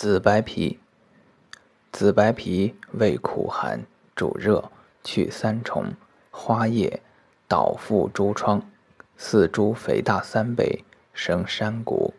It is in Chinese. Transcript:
紫白皮，紫白皮味苦寒，主热，去三重，花叶，导覆诸疮，四诸肥大三倍，生山谷。